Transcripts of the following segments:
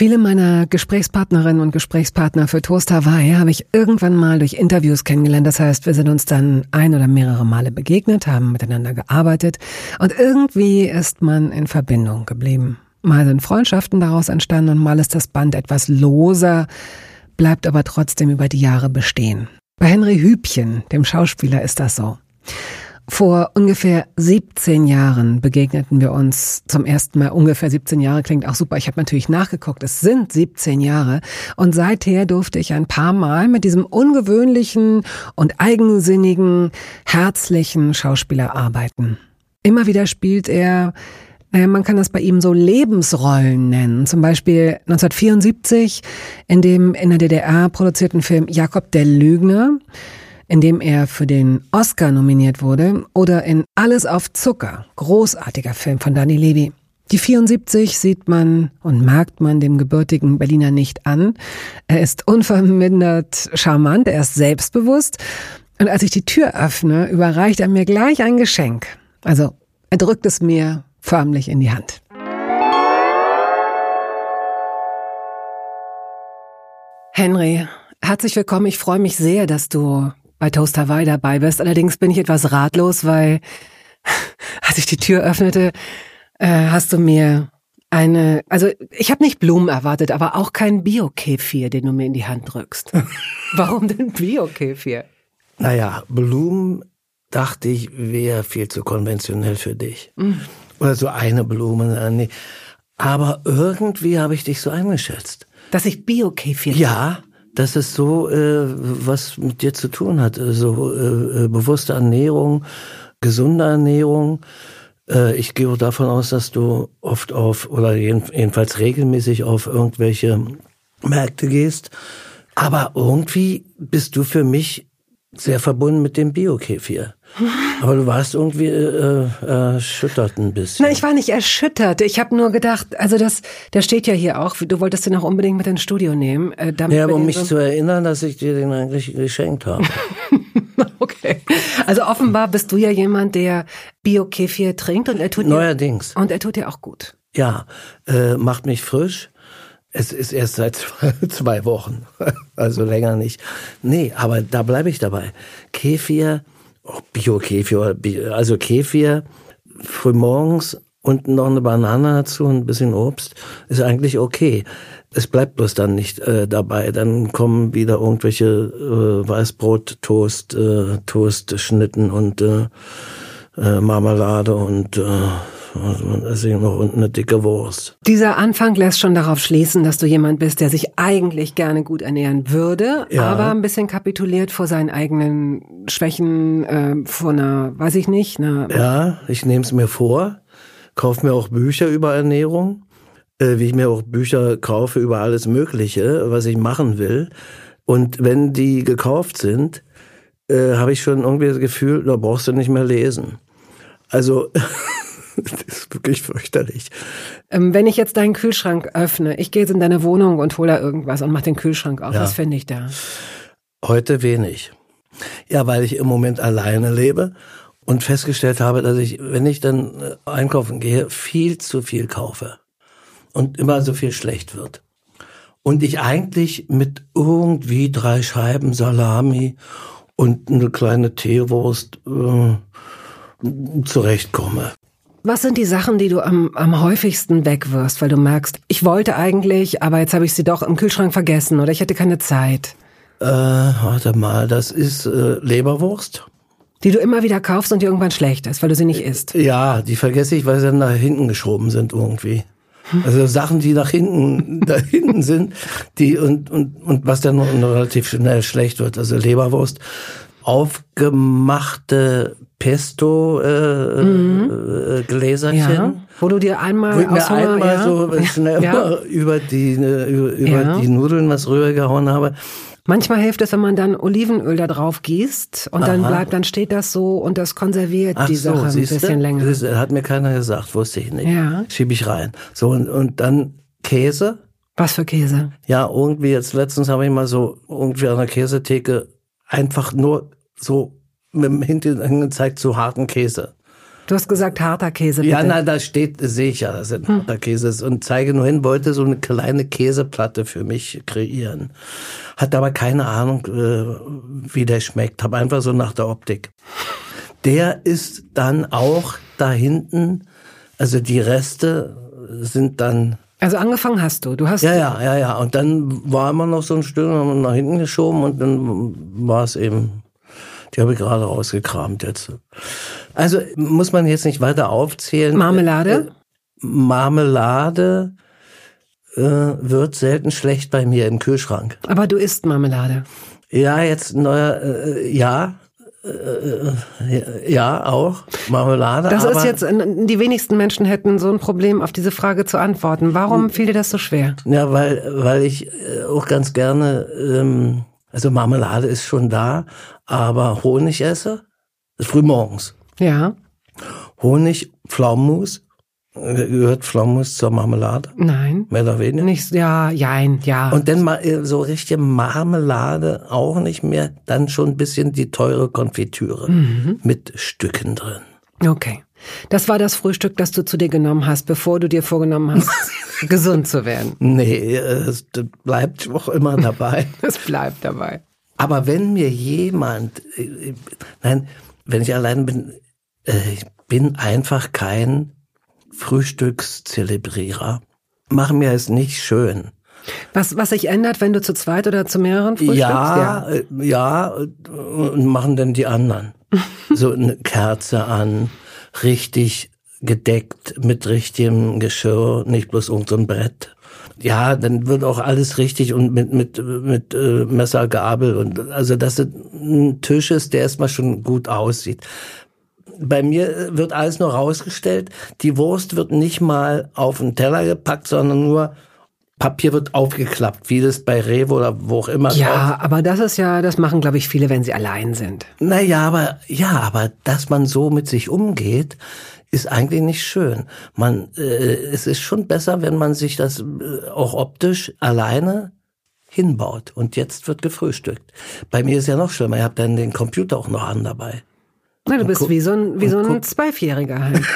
Viele meiner Gesprächspartnerinnen und Gesprächspartner für Toast Hawaii habe ich irgendwann mal durch Interviews kennengelernt. Das heißt, wir sind uns dann ein oder mehrere Male begegnet, haben miteinander gearbeitet und irgendwie ist man in Verbindung geblieben. Mal sind Freundschaften daraus entstanden und mal ist das Band etwas loser, bleibt aber trotzdem über die Jahre bestehen. Bei Henry Hübchen, dem Schauspieler, ist das so. Vor ungefähr 17 Jahren begegneten wir uns zum ersten Mal. Ungefähr 17 Jahre klingt auch super. Ich habe natürlich nachgeguckt. Es sind 17 Jahre. Und seither durfte ich ein paar Mal mit diesem ungewöhnlichen und eigensinnigen, herzlichen Schauspieler arbeiten. Immer wieder spielt er naja, man kann das bei ihm so Lebensrollen nennen. Zum Beispiel 1974 in dem in der DDR produzierten Film Jakob der Lügner in dem er für den Oscar nominiert wurde, oder in Alles auf Zucker, großartiger Film von Danny Levy. Die 74 sieht man und merkt man dem gebürtigen Berliner nicht an. Er ist unvermindert charmant, er ist selbstbewusst. Und als ich die Tür öffne, überreicht er mir gleich ein Geschenk. Also er drückt es mir förmlich in die Hand. Henry, herzlich willkommen. Ich freue mich sehr, dass du bei Toast Hawaii dabei bist. Allerdings bin ich etwas ratlos, weil als ich die Tür öffnete, äh, hast du mir eine, also ich habe nicht Blumen erwartet, aber auch kein Bio-Kefir, den du mir in die Hand drückst. Warum denn Bio-Kefir? Naja, Blumen dachte ich, wäre viel zu konventionell für dich. Mm. Oder so eine Blume. Äh. Aber irgendwie habe ich dich so eingeschätzt. Dass ich Bio-Kefir Ja, dass es so äh, was mit dir zu tun hat. So äh, äh, bewusste Ernährung, gesunde Ernährung. Äh, ich gehe davon aus, dass du oft auf oder jedenfalls regelmäßig auf irgendwelche Märkte gehst. Aber irgendwie bist du für mich sehr verbunden mit dem Bio-Kefir. Aber du warst irgendwie äh, äh, erschüttert ein bisschen. Nein, ich war nicht erschüttert. Ich habe nur gedacht, also das, der steht ja hier auch. Du wolltest den auch unbedingt mit ins Studio nehmen. Äh, damit ja, aber um mich so zu erinnern, dass ich dir den eigentlich geschenkt habe. okay. Also offenbar bist du ja jemand, der Bio-Kefir trinkt und er tut Neuerdings. Dir, und er tut dir auch gut. Ja, äh, macht mich frisch. Es ist erst seit zwei Wochen, also länger nicht. Nee, aber da bleibe ich dabei. Kefir auch Bio-Kefir, also Kefir frühmorgens und noch eine Banane dazu und ein bisschen Obst ist eigentlich okay. Es bleibt bloß dann nicht äh, dabei. Dann kommen wieder irgendwelche äh, Weißbrot, Toast, äh, Toastschnitten und äh, äh, Marmelade und äh, also noch eine dicke Wurst. Dieser Anfang lässt schon darauf schließen, dass du jemand bist, der sich eigentlich gerne gut ernähren würde, ja. aber ein bisschen kapituliert vor seinen eigenen Schwächen, äh, vor einer, weiß ich nicht. Einer ja, ich nehme es mir vor, kaufe mir auch Bücher über Ernährung, äh, wie ich mir auch Bücher kaufe über alles Mögliche, was ich machen will. Und wenn die gekauft sind, äh, habe ich schon irgendwie das Gefühl, da brauchst du nicht mehr lesen. Also das ist wirklich fürchterlich. Ähm, wenn ich jetzt deinen Kühlschrank öffne, ich gehe jetzt in deine Wohnung und hole da irgendwas und mach den Kühlschrank auf, ja. was finde ich da? Heute wenig. Ja, weil ich im Moment alleine lebe und festgestellt habe, dass ich, wenn ich dann äh, einkaufen gehe, viel zu viel kaufe und immer so viel schlecht wird. Und ich eigentlich mit irgendwie drei Scheiben Salami und eine kleine Teewurst äh, zurechtkomme. Was sind die Sachen, die du am, am häufigsten wegwirfst, weil du merkst, ich wollte eigentlich, aber jetzt habe ich sie doch im Kühlschrank vergessen oder ich hatte keine Zeit? Äh, warte mal, das ist äh, Leberwurst. Die du immer wieder kaufst und die irgendwann schlecht ist, weil du sie nicht isst. Ja, die vergesse ich, weil sie dann nach hinten geschoben sind irgendwie. Also Sachen, die nach hinten, da hinten sind, die und, und, und was dann relativ schnell schlecht wird. Also Leberwurst aufgemachte Pesto äh, mhm. äh. Ja, wo du dir einmal, wo ich mir einmal ja. so schnell ja. über die äh, über, über die Nudeln was rübergehauen habe. Manchmal hilft es, wenn man dann Olivenöl da drauf gießt und dann Aha. bleibt, dann steht das so und das konserviert Ach die so, Sache ein bisschen länger. Das hat mir keiner gesagt, wusste ich nicht. Ja. Schieb ich rein. So, und, und dann Käse. Was für Käse? Ja, irgendwie jetzt letztens habe ich mal so irgendwie an der Käsetheke einfach nur so mit dem Hintern gezeigt, so harten Käse. Du hast gesagt harter Käse. Bitte. Ja, na, da steht, sehe ich ja, dass es ein harter Käse ist und zeige nur hin, wollte so eine kleine Käseplatte für mich kreieren. Hat aber keine Ahnung, äh, wie der schmeckt. Hab einfach so nach der Optik. Der ist dann auch da hinten, also die Reste sind dann Also angefangen hast du. Du hast ja, ja, ja, ja. Und dann war immer noch so ein Stück haben wir nach hinten geschoben und dann war es eben, die habe ich gerade rausgekramt jetzt. Also muss man jetzt nicht weiter aufzählen. Marmelade? Äh, Marmelade äh, wird selten schlecht bei mir im Kühlschrank. Aber du isst Marmelade. Ja, jetzt neuer, äh, ja. Äh, ja, auch. Marmelade. Das ist jetzt, die wenigsten Menschen hätten so ein Problem, auf diese Frage zu antworten. Warum fiel dir das so schwer? Ja, weil, weil ich äh, auch ganz gerne, ähm, also Marmelade ist schon da, aber Honig esse, ist früh morgens. Ja, Honig, Pflaumenmus, äh, gehört Pflaumenmus zur Marmelade, nein. mehr oder weniger. Nicht, ja, jein, ja. Und dann mal äh, so richtige Marmelade auch nicht mehr, dann schon ein bisschen die teure Konfitüre mit Stücken drin. Okay. Das war das Frühstück, das du zu dir genommen hast, bevor du dir vorgenommen hast, gesund zu werden. Nee, äh, es bleibt auch immer dabei. Das bleibt dabei. Aber wenn mir jemand, äh, nein, wenn ich allein bin, äh, ich bin einfach kein Frühstückszelebrierer. Mach mir es nicht schön. Was, was sich ändert, wenn du zu zweit oder zu mehreren frühstückst? Ja, ja, äh, und machen dann die anderen. so eine Kerze an, richtig gedeckt mit richtigem Geschirr, nicht bloß irgendein Brett. Ja, dann wird auch alles richtig und mit mit mit äh, Messer, Gabel und also dass es ein Tisch ist, der erstmal schon gut aussieht. Bei mir wird alles nur rausgestellt. Die Wurst wird nicht mal auf den Teller gepackt, sondern nur Papier wird aufgeklappt, wie das bei Rewe oder wo auch immer. Ja, aber das ist ja, das machen, glaube ich, viele, wenn sie allein sind. Naja, aber ja, aber dass man so mit sich umgeht, ist eigentlich nicht schön. Man, äh, es ist schon besser, wenn man sich das äh, auch optisch alleine hinbaut. Und jetzt wird gefrühstückt. Bei mir ist ja noch schlimmer. Ich habe dann den Computer auch noch an dabei. Na, du bist wie so ein, wie und so ein guck- Zwölfjähriger halt.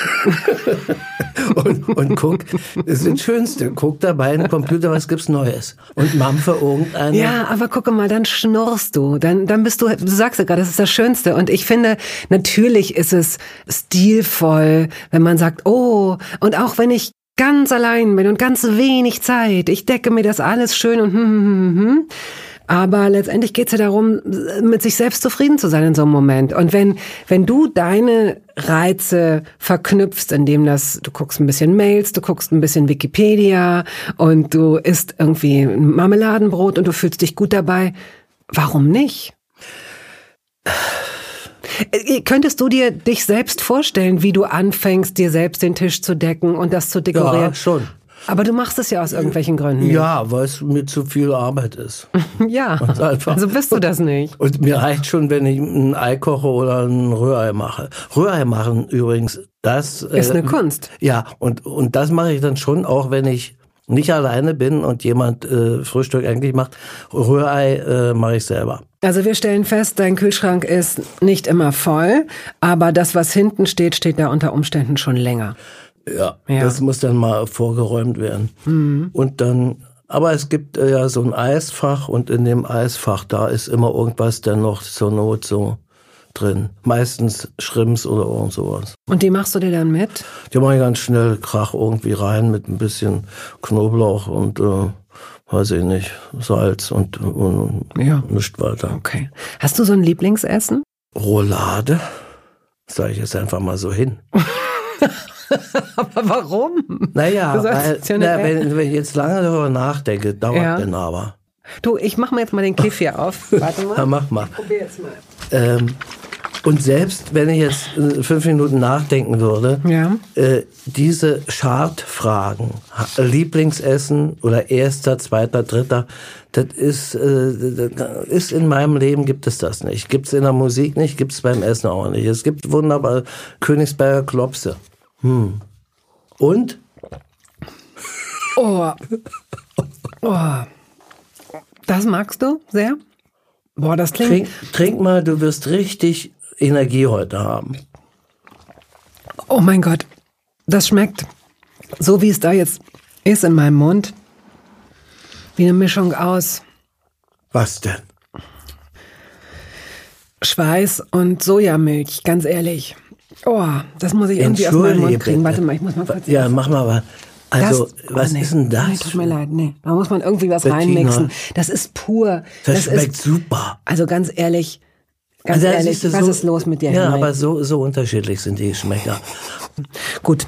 Und, und guck, das ist das Schönste. Guck dabei in den Computer, was gibt's Neues. Und mampfe irgendeine. Ja, aber gucke mal, dann schnurrst du. Dann, dann bist du, du sagst ja gerade, das ist das Schönste. Und ich finde, natürlich ist es stilvoll, wenn man sagt, oh, und auch wenn ich ganz allein bin und ganz wenig Zeit, ich decke mir das alles schön und hm, hm, hm, hm. Aber letztendlich geht's ja darum, mit sich selbst zufrieden zu sein in so einem Moment. Und wenn, wenn du deine Reize verknüpfst, indem das, du guckst ein bisschen Mails, du guckst ein bisschen Wikipedia und du isst irgendwie ein Marmeladenbrot und du fühlst dich gut dabei, warum nicht? Äh, Könntest du dir dich selbst vorstellen, wie du anfängst, dir selbst den Tisch zu decken und das zu dekorieren? Ja, schon. Aber du machst es ja aus irgendwelchen Gründen. Ja, weil es mir zu viel Arbeit ist. Ja. Also bist du das nicht. Und mir reicht schon, wenn ich ein Ei koche oder ein Rührei mache. Rührei machen übrigens, das Ist äh, eine Kunst. Ja, und und das mache ich dann schon, auch wenn ich nicht alleine bin und jemand äh, Frühstück eigentlich macht. Rührei äh, mache ich selber. Also wir stellen fest, dein Kühlschrank ist nicht immer voll, aber das, was hinten steht, steht da unter Umständen schon länger. Ja, Ja. das muss dann mal vorgeräumt werden. Und dann, aber es gibt äh, ja so ein Eisfach und in dem Eisfach, da ist immer irgendwas dann noch zur Not so drin. Meistens Schrimps oder irgend sowas. Und die machst du dir dann mit? Die mache ich ganz schnell Krach irgendwie rein mit ein bisschen Knoblauch und äh, weiß ich nicht, Salz und, und Ja. nicht weiter. Okay. Hast du so ein Lieblingsessen? Roulade, sage ich jetzt einfach mal so hin. Aber warum? Naja, weil, ja na, wenn, wenn ich jetzt lange darüber nachdenke, dauert Ja. denn aber. Du, ich mach mir jetzt mal den Kefir auf. Warte Ja, mal. mach mal. Probier jetzt mal. Ähm, Und selbst wenn ich jetzt äh, fünf Minuten nachdenken würde, Ja. äh, diese Chartfragen, ha- Lieblingsessen oder erster, zweiter, dritter, das ist, äh, das ist in meinem Leben gibt es das nicht. Gibt es in der Musik nicht, gibt es beim Essen auch nicht. Es gibt wunderbar Königsberger Klopse. Hm. Und? Oh. Oh. Das magst du sehr? Boah, das klingt. Trink, trink mal, du wirst richtig Energie heute haben. Oh mein Gott. Das schmeckt so, wie es da jetzt ist in meinem Mund. Wie eine Mischung aus Was denn? Schweiß und Sojamilch, ganz ehrlich. Oh, das muss ich irgendwie aus meinem Mund kriegen. Warte mal, ich muss mal kurz. Ja, mach mal was. Also, Das- was oh, nee. ist denn das? Nee, tut mir leid, nee. Da muss man irgendwie was Bettina. reinmixen. Das ist pur. Das, ist, schmeckt super. also ganz ehrlich, ganz Also, ehrlich, du, was so- ist los mit dir? Ja, aber so, so unterschiedlich sind die Geschmäcker. Gut,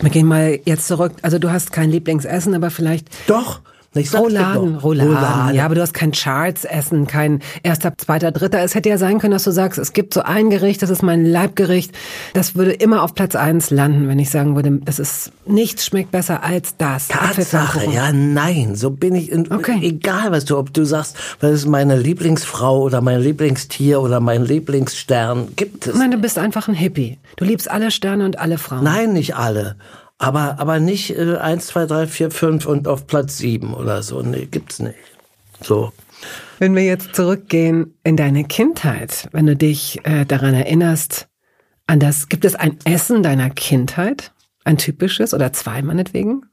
wir gehen mal jetzt zurück. Also du hast kein Lieblingsessen, aber vielleicht Doch, ich Rouladen, doch. Rouladen. Ja, aber du hast kein Charts-Essen, kein erster, zweiter, dritter. Es hätte ja sein können, dass du sagst, es gibt so ein Gericht, das ist mein Leibgericht. Das würde immer auf Platz eins landen, wenn ich sagen würde, das ist, nichts schmeckt besser als das. Tatsache, ja, nein, so bin ich. Okay. Egal, was du, ob du sagst, das ist meine Lieblingsfrau oder mein Lieblingstier oder mein Lieblingsstern, gibt es. Nein, du bist einfach ein Hippie. Du liebst alle Sterne und alle Frauen. Nein, nicht alle. Aber, aber nicht äh, eins, zwei, drei, vier, fünf und auf Platz sieben oder so. Nee, gibt's nicht. So. Wenn wir jetzt zurückgehen in deine Kindheit, wenn du dich äh, daran erinnerst, an das, gibt es ein Essen deiner Kindheit? Ein typisches oder zwei meinetwegen?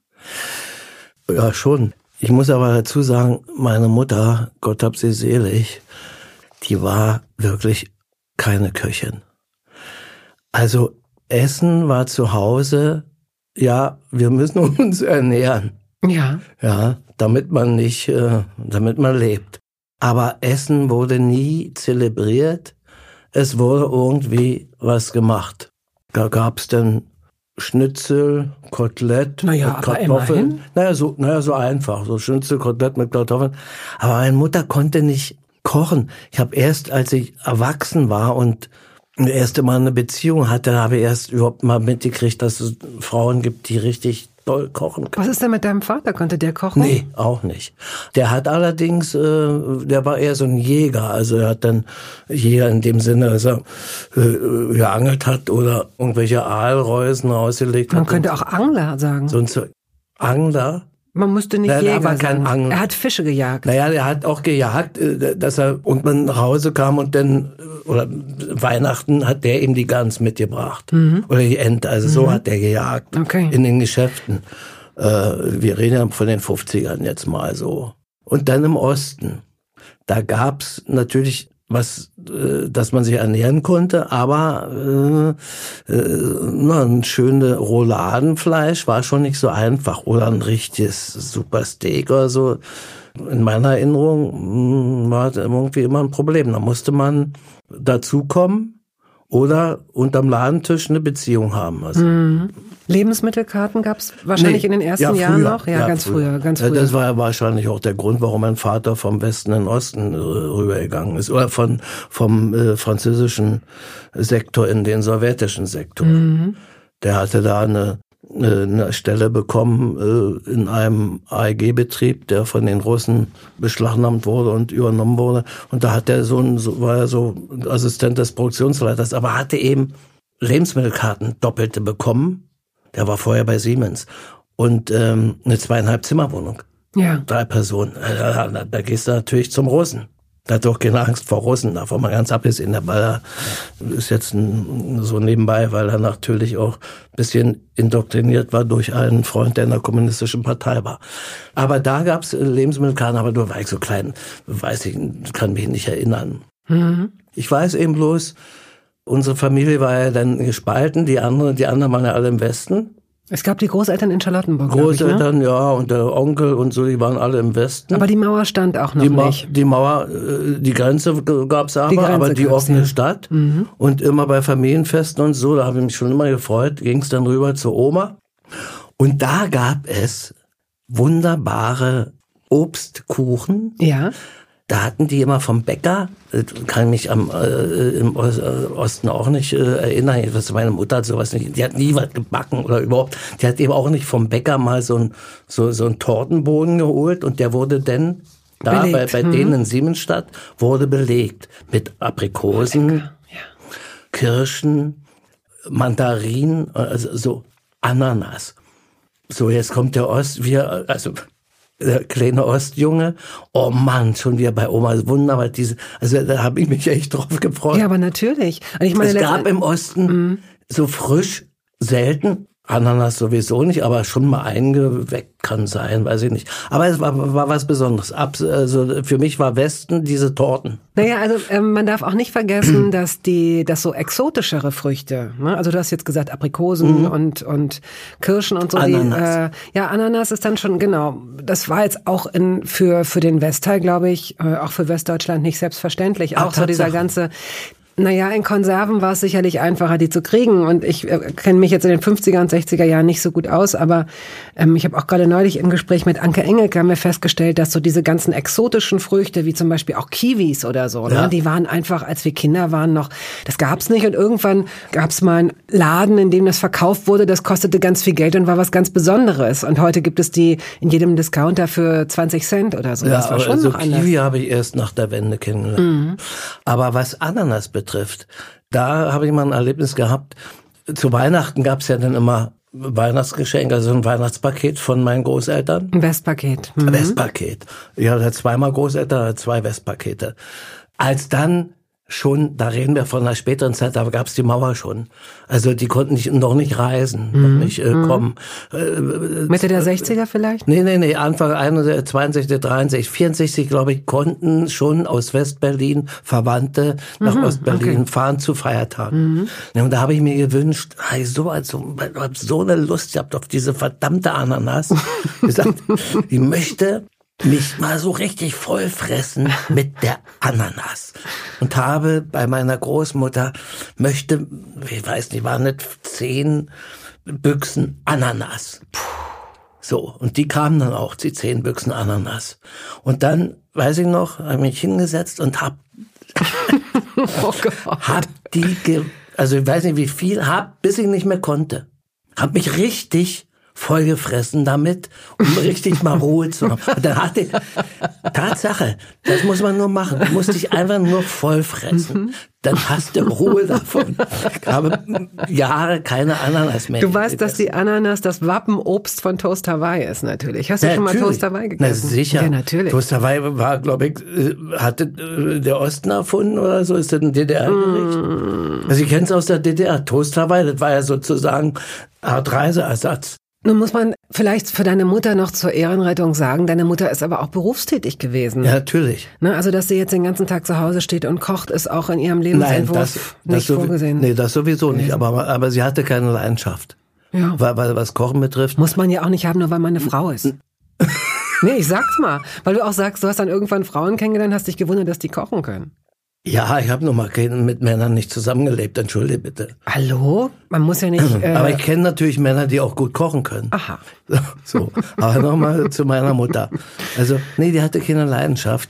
Ja, schon. Ich muss aber dazu sagen, meine Mutter, Gott hab sie selig, die war wirklich keine Köchin. Also Essen war zu Hause, ja, wir müssen uns ernähren, Ja. ja, damit man nicht, äh, damit man lebt. Aber Essen wurde nie zelebriert. Es wurde irgendwie was gemacht. Da gab's dann Schnitzel, Kotelett, Na ja, mit aber Kartoffeln. Naja, so, naja, so einfach. So Schnitzel, Kotelett mit Kartoffeln. Aber meine Mutter konnte nicht kochen. Ich habe erst, als ich erwachsen war und erste Mal eine Beziehung hatte, habe ich erst überhaupt mal mitgekriegt, dass es Frauen gibt, die richtig toll kochen können. Was ist denn mit deinem Vater? Konnte der kochen? Nee, auch nicht. Der hat allerdings, äh, der war eher so ein Jäger. Also er hat dann Jäger in dem Sinne, dass er äh, geangelt hat oder irgendwelche Aalreusen rausgelegt Man hat. könnte auch Angler sagen. so ein Angler. Man müsste nicht Nein, Jäger sagen. Angler. Er hat Fische gejagt. Naja, er hat auch gejagt, äh, dass er irgendwann nach Hause kam und dann, äh, oder Weihnachten hat der ihm die Gans mitgebracht. Oder die Ente, also so hat er gejagt. Mhm. Okay. In den Geschäften. Äh, wir reden ja von den 50ern jetzt mal so. Und dann im Osten. Da gab's natürlich was, äh, dass man sich ernähren konnte, aber äh, äh, na, ein schönes Rouladenfleisch war schon nicht so einfach oder ein richtiges super Steak oder so. In meiner Erinnerung mh, war das irgendwie immer ein Problem. Da musste man dazukommen oder unterm Ladentisch eine Beziehung haben. Also, Lebensmittelkarten gab es wahrscheinlich Nee, in den ersten ja, Jahren früher. noch? Ja, ganz früher, ganz Ja, früher. Das war ja wahrscheinlich auch der Grund, warum mein Vater vom Westen in den Osten äh, rübergegangen ist. Oder von, vom äh, französischen Sektor in den sowjetischen Sektor. Mhm. Der hatte da eine, eine, Stelle bekommen äh, in einem AEG-Betrieb, der von den Russen beschlagnahmt wurde und übernommen wurde. Und da hat er so ein, so, war er so Assistent des Produktionsleiters, aber hatte eben Lebensmittelkarten doppelte bekommen. Der war vorher bei Siemens. Und ähm, eine zweieinhalb Zimmerwohnung. ja. Drei Personen. Äh, Da, da, da gehst du natürlich zum Russen. Da hat doch keine Angst vor Russen, davon mal ganz abgesehen. Weil er ist jetzt so nebenbei, weil er natürlich auch ein bisschen indoktriniert war durch einen Freund, der in der kommunistischen Partei war. Aber da gab's Lebensmittelkarten, aber du war ich so klein, weiß ich, kann mich nicht erinnern. Ich weiß eben bloß, unsere Familie war ja dann gespalten, die anderen, die anderen waren ja alle im Westen. Es gab die Großeltern in Charlottenburg, glaub ich, ne? Großeltern, ja, und der Onkel und so, die waren alle im Westen. Aber die Mauer stand auch noch die, Ma nicht. die Mauer, äh, die Grenze gab's aber, Die Grenze aber die offene ja. Mhm. Stadt. Und immer bei Familienfesten und so, da habe ich mich schon immer gefreut, ging's dann rüber zur Oma. Und da gab es wunderbare Obstkuchen. Ja. Da hatten die immer vom Bäcker, äh, kann mich am äh, im Osten auch nicht äh, erinnern, was meine Mutter hat sowas nicht, die hat nie was gebacken oder überhaupt, die hat eben auch nicht vom Bäcker mal so ein so so ein Tortenboden geholt und der wurde dann da bei, bei mhm. denen in Siemensstadt wurde belegt mit Aprikosen, ja. Kirschen, Mandarinen, also so Ananas. So, jetzt kommt der Ost, wir, also der kleine Ostjunge, oh Mann, schon wieder bei Oma wunderbar diese, also da habe ich mich echt drauf gefreut. Ja, aber natürlich. Und ich meine, es gab im Osten mhm. so frisch selten Ananas sowieso nicht, aber schon mal eingeweckt kann sein, weiß ich nicht. Aber es war, war was Besonderes. Ab, also für mich war Westen diese Torten. Naja, also ähm, man darf auch nicht vergessen, dass die, dass so exotischere Früchte, ne? also du hast jetzt gesagt Aprikosen mhm. und und Kirschen und so. Ananas. Die, äh, ja, Ananas ist dann schon genau. Das war jetzt auch in, für für den Westteil, glaube ich, äh, auch für Westdeutschland nicht selbstverständlich. Ach, auch so dieser ganze naja, in Konserven war es sicherlich einfacher, die zu kriegen. Und ich äh, kenne mich jetzt in den 50er und 60er Jahren nicht so gut aus, aber ähm, ich habe auch gerade neulich im Gespräch mit Anke Engelke haben wir festgestellt, dass so diese ganzen exotischen Früchte, wie zum Beispiel auch Kiwis oder so, ne, ja. ne, die waren einfach, als wir Kinder waren, noch, das gab's nicht. Und irgendwann gab's mal einen Laden, in dem das verkauft wurde, das kostete ganz viel Geld und war was ganz Besonderes. Und heute gibt es die in jedem Discounter für 20 Cent oder so. Ja, das war schon also noch Kiwi habe ich erst nach der Wende kennengelernt. Mhm. Aber was Ananas betrifft, betrifft. Da habe ich mal ein Erlebnis gehabt. Zu Weihnachten gab es ja dann immer Weihnachtsgeschenk, also ein Weihnachtspaket von meinen Großeltern. Ein Westpaket. Mhm. Westpaket. Ich hatte zweimal Großeltern, zwei Westpakete. Als dann schon, da reden wir von einer späteren Zeit, da gab es die Mauer schon. Also die konnten nicht, noch nicht reisen, mhm. noch nicht äh, mhm. kommen. Äh, Mitte der 60er vielleicht? Nee, nee, nee, Anfang 61, 63, 64, glaube ich, konnten schon aus Westberlin Verwandte nach mhm, Ostberlin okay. fahren zu Feiertagen. Mhm. Ja, und da habe ich mir gewünscht, ich so, also, hab so eine Lust gehabt auf diese verdammte Ananas. gesagt, ich möchte mich mal so richtig vollfressen mit der Ananas. Und habe bei meiner Großmutter, möchte, ich weiß nicht, waren nicht zehn Büchsen Ananas. So, und die kamen dann auch, die zehn Büchsen Ananas. Und dann, weiß ich noch, habe mich hingesetzt und hab, oh hab die, also ich weiß nicht wie viel, hab, bis ich nicht mehr konnte. Hab mich richtig vollgefressen damit, um richtig mal Ruhe zu haben. Und dann hatte ich, Tatsache, das muss man nur machen. Du musst dich einfach nur vollfressen. Mhm. Dann hast du Ruhe davon. Ich habe Jahre keine Ananas mehr. Du weißt, dass die Ananas das Wappenobst von Toast Hawaii ist, natürlich. Hast du ja, schon mal Toast Hawaii gegessen? Na, sicher. Ja, natürlich. Toast Hawaii war, glaube ich, äh, hatte äh, der Osten erfunden oder so? Ist das ein DDR-Gericht? Mm. Also ich kenne es aus der DDR. Toast Hawaii, das war ja sozusagen Art Reiseersatz. Nun muss man vielleicht für deine Mutter noch zur Ehrenrettung sagen, deine Mutter ist aber auch berufstätig gewesen. Ja, natürlich. Ne, also, dass sie jetzt den ganzen Tag zu Hause steht und kocht, ist auch in ihrem Lebensentwurf Nein, das, das nicht vorgesehen. Nee, das sowieso nicht, aber, aber sie hatte keine Leidenschaft. Ja. Weil, weil was Kochen betrifft. Muss man ja auch nicht haben, nur weil man eine Frau ist. nee, ich sag's mal. Weil du auch sagst, du hast dann irgendwann Frauen kennengelernt, hast dich gewundert, dass die kochen können. Ja, ich habe noch mal mit Männern nicht zusammengelebt, entschuldige bitte. Hallo? Man muss ja nicht. Äh aber ich kenne natürlich Männer, die auch gut kochen können. Aha. So, aber nochmal zu meiner Mutter. Also, nee, die hatte keine Leidenschaft.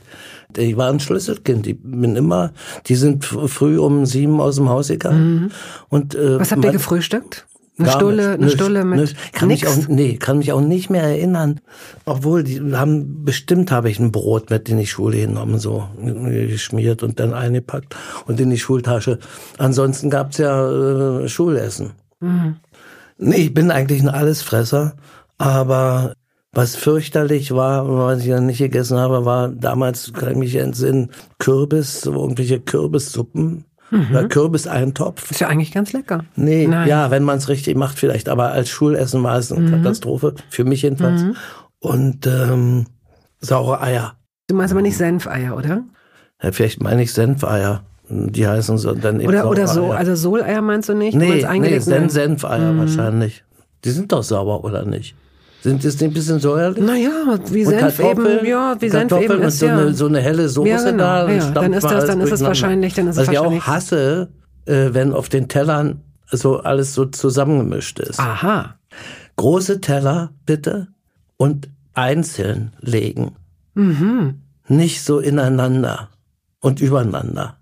Die war ein Schlüsselkind. Die bin immer, die sind früh um sieben aus dem Haus gegangen. Mhm. Und äh, Was habt ihr gefrühstückt? Eine Stulle, eine Stulle mit nicht. Kann nix. mich auch, nee, kann mich auch nicht mehr erinnern. Obwohl, die haben, bestimmt habe ich ein Brot mit in die Schule genommen, so geschmiert und dann eingepackt und in die Schultasche. Ansonsten gab's ja äh, Schulessen. Mhm. Nee, ich bin eigentlich ein Allesfresser, aber was fürchterlich war, was ich dann nicht gegessen habe, war damals, kann ich mich entsinnen, Kürbis, irgendwelche Kürbissuppen Mhm. Kürbiseintopf. Ist ja eigentlich ganz lecker. Nee, Nein. ja, wenn man es richtig macht vielleicht, aber als Schulessen war es eine mhm. Katastrophe, für mich jedenfalls. Mhm. Und ähm, saure Eier. Du meinst aber nicht Senfeier, oder? Ja, vielleicht meine ich Senfeier. Die heißen so dann eben Oder, oder so, also Soleier meinst du nicht? Nee, nee Sen Senfeier mhm. wahrscheinlich. Die sind doch sauber, oder nicht? Sind das ein bisschen säuerlich? Naja, wie Senf eben, ja, wie Senf eben ist, so ja. Eine, so eine helle Soße ja, genau, da. Ja, dann ist das, dann ist es wahrscheinlich, dann ist Was es wahrscheinlich. Was ich auch hasse, äh, wenn auf den Tellern so alles so zusammengemischt ist. Aha. Große Teller, bitte, und einzeln legen. Mhm. nicht so ineinander und übereinander.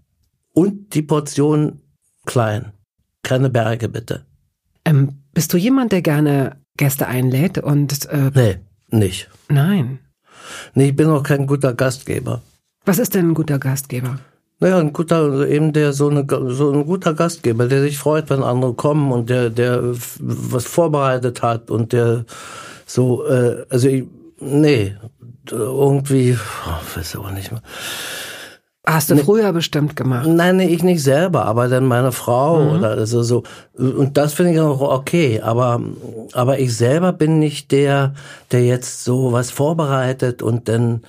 Und die Portion klein. Keine Berge, bitte. Ähm, bist du jemand, der gerne Gäste einlädt und äh, Nee, nicht. Nein. Nee, ich bin auch kein guter Gastgeber. Was ist denn ein guter Gastgeber? Naja, ein guter, eben der so, eine, so ein guter Gastgeber, der sich freut, wenn andere kommen und der, der was vorbereitet hat und der so, äh, also ich, nee, irgendwie, oh, weiß aber nicht mehr. Hast du früher bestimmt gemacht? Nein, nee, ich nicht selber, aber dann meine Frau mhm. oder also so. Und das finde ich auch okay. Aber, aber ich selber bin nicht der, der jetzt so was vorbereitet und dann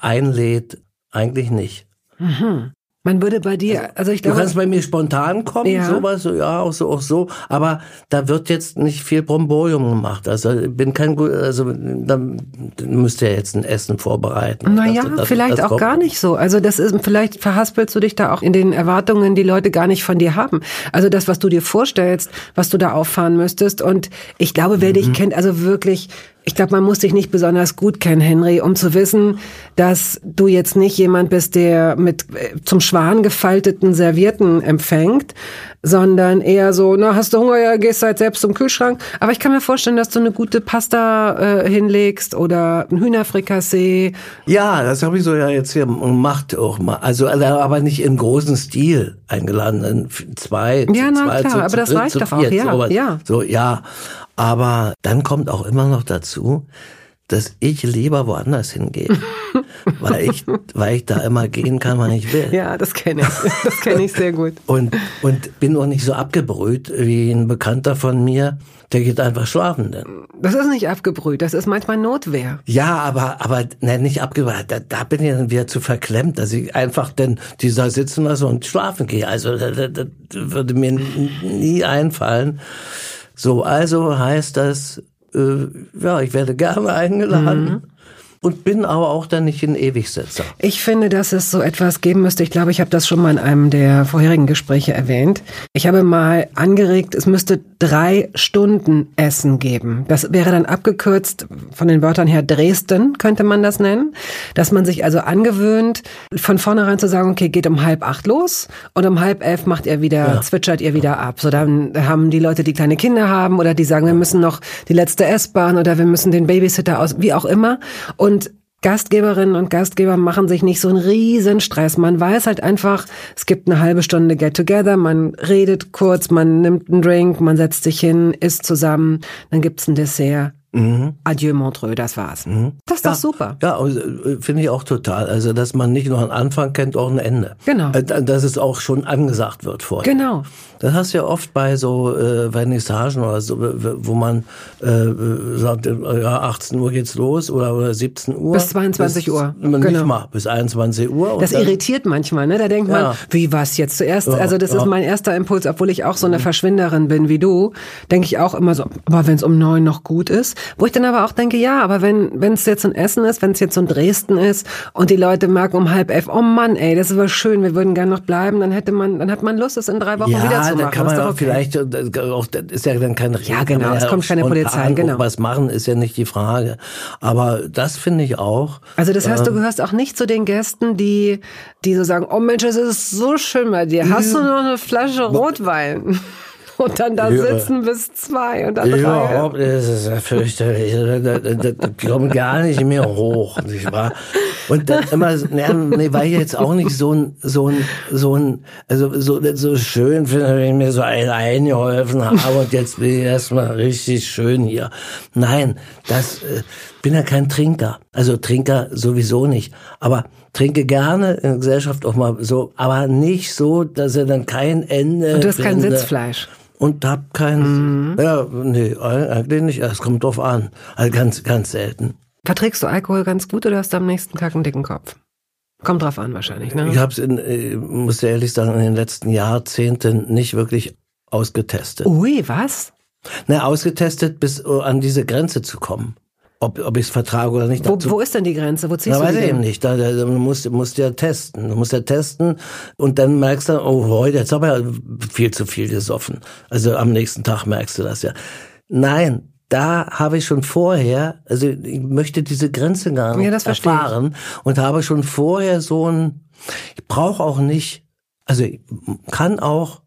einlädt. Eigentlich nicht. Mhm. Man würde bei dir, also, also ich glaube. Du kannst bei mir spontan kommen, ja. sowas, ja, auch so, auch so. Aber da wird jetzt nicht viel Bromborium gemacht. Also, bin kein gut, also, da müsst ihr jetzt ein Essen vorbereiten. Naja, das, das, vielleicht das auch gar nicht so. Also, das ist, vielleicht verhaspelst du dich da auch in den Erwartungen, die Leute gar nicht von dir haben. Also, das, was du dir vorstellst, was du da auffahren müsstest. Und ich glaube, wer mhm. dich kennt, also wirklich, ich glaube, man muss dich nicht besonders gut kennen, Henry, um zu wissen, dass du jetzt nicht jemand bist, der mit äh, zum Schwan gefalteten Servierten empfängt, sondern eher so, na, hast du Hunger, ja, gehst halt selbst zum Kühlschrank. Aber ich kann mir vorstellen, dass du eine gute Pasta äh, hinlegst oder ein Hühnerfrikassee. Ja, das habe ich so ja jetzt hier gemacht auch mal. Also aber nicht in großen Stil eingeladen, zwei, ja, na, zwei, klar, zu, aber das reicht doch auch, ja, ja. So, ja. Aber dann kommt auch immer noch dazu, dass ich lieber woanders hingehe, weil ich, weil ich da immer gehen kann, wann ich will. Ja, das kenne ich. Das kenne ich sehr gut. Und, und bin auch nicht so abgebrüht wie ein Bekannter von mir, der geht einfach schlafen denn. Das ist nicht abgebrüht, das ist manchmal Notwehr. Ja, aber, aber ne, nicht abgebrüht. Da, da bin ich dann wieder zu verklemmt, dass ich einfach denn dieser sitzen lasse und schlafen gehe. Also das, das würde mir nie einfallen. So, also heißt das, äh, ja, ich werde gerne eingeladen. Mhm und bin aber auch dann nicht ein Ewigsitzer. Ich finde, dass es so etwas geben müsste. Ich glaube, ich habe das schon mal in einem der vorherigen Gespräche erwähnt. Ich habe mal angeregt, es müsste drei Stunden Essen geben. Das wäre dann abgekürzt von den Wörtern her Dresden, könnte man das nennen. Dass man sich also angewöhnt, von vornherein zu sagen, okay, geht um halb acht los und um halb elf macht ihr wieder, ja. zwitschert ihr wieder ab. So dann haben die Leute, die kleine Kinder haben oder die sagen, wir müssen noch die letzte S-Bahn oder wir müssen den Babysitter aus, wie auch immer. Und und Gastgeberinnen und Gastgeber machen sich nicht so einen riesen Stress. Man weiß halt einfach, es gibt eine halbe Stunde Get Together, man redet kurz, man nimmt einen Drink, man setzt sich hin, isst zusammen, dann gibt's ein Dessert. Mhm. Adieu Montreux, das war's. Mhm. Das ist ja, doch super. Ja, äh, finde ich auch total. Also, dass man nicht nur einen Anfang kennt, auch ein Ende. Genau. Äh, dass es auch schon angesagt wird vorher. Genau. Das hast du ja oft bei so äh, Vernissagen oder so, wo man äh, sagt, ja, 18 Uhr geht's los oder, oder 17 Uhr. Bis 22 bis, Uhr. Nicht genau. mal, bis 21 Uhr. Das dann, irritiert manchmal, ne? Da denkt ja. man, wie was jetzt zuerst? Ja, also das ist mein erster Impuls, obwohl ich auch so eine mhm. Verschwinderin bin wie du, denke ich auch immer so, aber wenn es um neun noch gut ist. Wo ich dann aber auch denke, ja, aber wenn wenn es jetzt in Essen ist, wenn es jetzt in Dresden ist und die Leute merken um halb elf, oh Mann, ey, das ist aber schön, wir würden gerne noch bleiben, dann hätte man, dann hat man Lust, es in drei Wochen wieder zu da kann man auch okay. vielleicht, äh, auch, ist ja dann kein Ja, genau, es kommt keine Polizei, genau. Was machen ist ja nicht die Frage. Aber das finde ich auch. Also das heißt, du ähm, gehörst auch nicht zu den Gästen, die, die so sagen, oh Mensch, es ist so schön bei dir. Hast du noch eine Flasche Rotwein? Und dann da sitzen bis zwei und dann drei. Überhaupt, das ist ja fürchterlich. Die kommen gar nicht mehr hoch. Nicht wahr? Und dann immer, ne, nee, war ich jetzt auch nicht so ein, so ein, so ein, also so, so schön finde, wenn ich mir so ein eingeholfen habe und jetzt bin ich erstmal richtig schön hier. Nein, das, äh, bin ja kein Trinker. Also Trinker sowieso nicht. Aber trinke gerne in der Gesellschaft auch mal so, aber nicht so, dass er dann kein Ende. Und du hast kein Sitzfleisch und hab kein, mhm. ja, nee, eigentlich nicht. Es kommt drauf an. Also ganz, ganz selten. Verträgst du Alkohol ganz gut oder hast du am nächsten Tag einen dicken Kopf? Kommt drauf an wahrscheinlich, ne? Ich hab's in, äh, muss ehrlich sagen, in den letzten Jahrzehnten nicht wirklich ausgetestet. Ui, was? Na, ausgetestet, bis an diese Grenze zu kommen ob, ob ich es vertrage oder nicht. Wo, wo ist denn die Grenze? Wo ziehst Na, du weiß ich eben nicht. Da, da, du musst, musst ja testen. Du musst ja testen und dann merkst du, oh, heute, jetzt habe ich ja viel zu viel gesoffen. Also am nächsten Tag merkst du das ja. Nein, da habe ich schon vorher, also ich möchte diese Grenze gar nicht Ja, erfahren und habe schon vorher so ein, ich brauche auch nicht, also ich kann auch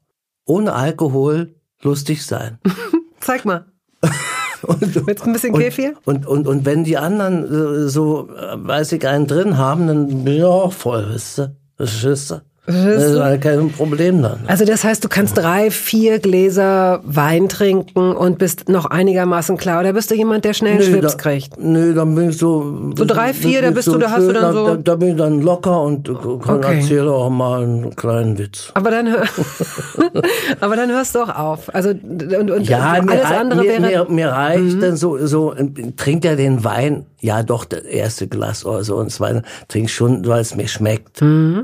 ohne Alkohol lustig sein. Zeig mal. Und, du ein bisschen Kefir? Und, und, und wenn die anderen äh, so, äh, weiß ich, einen drin haben, dann bin ich auch voll, wisst ihr? Verstehst du? Das ist halt kein Problem dann. Also das heißt, du kannst drei, vier Gläser Wein trinken und bist noch einigermaßen klar. Oder bist du jemand, der schnell Schwips da, kriegt? Nö, dann bin ich so. So drei, vier, da bist du, da hast du schön, dann so- Da, da bin ich dann locker und kann Okay. erzähle auch mal einen kleinen Witz. Aber dann, hör, aber dann hörst du auch auf. Also und, und Ja, mir, alles rei- andere mir, wäre. Mhm. mir, mir reicht dann so, so, trinkt er den Wein, ja doch, das erste Glas oder so, und das zweite trink schon, weil es mir schmeckt. Mhm.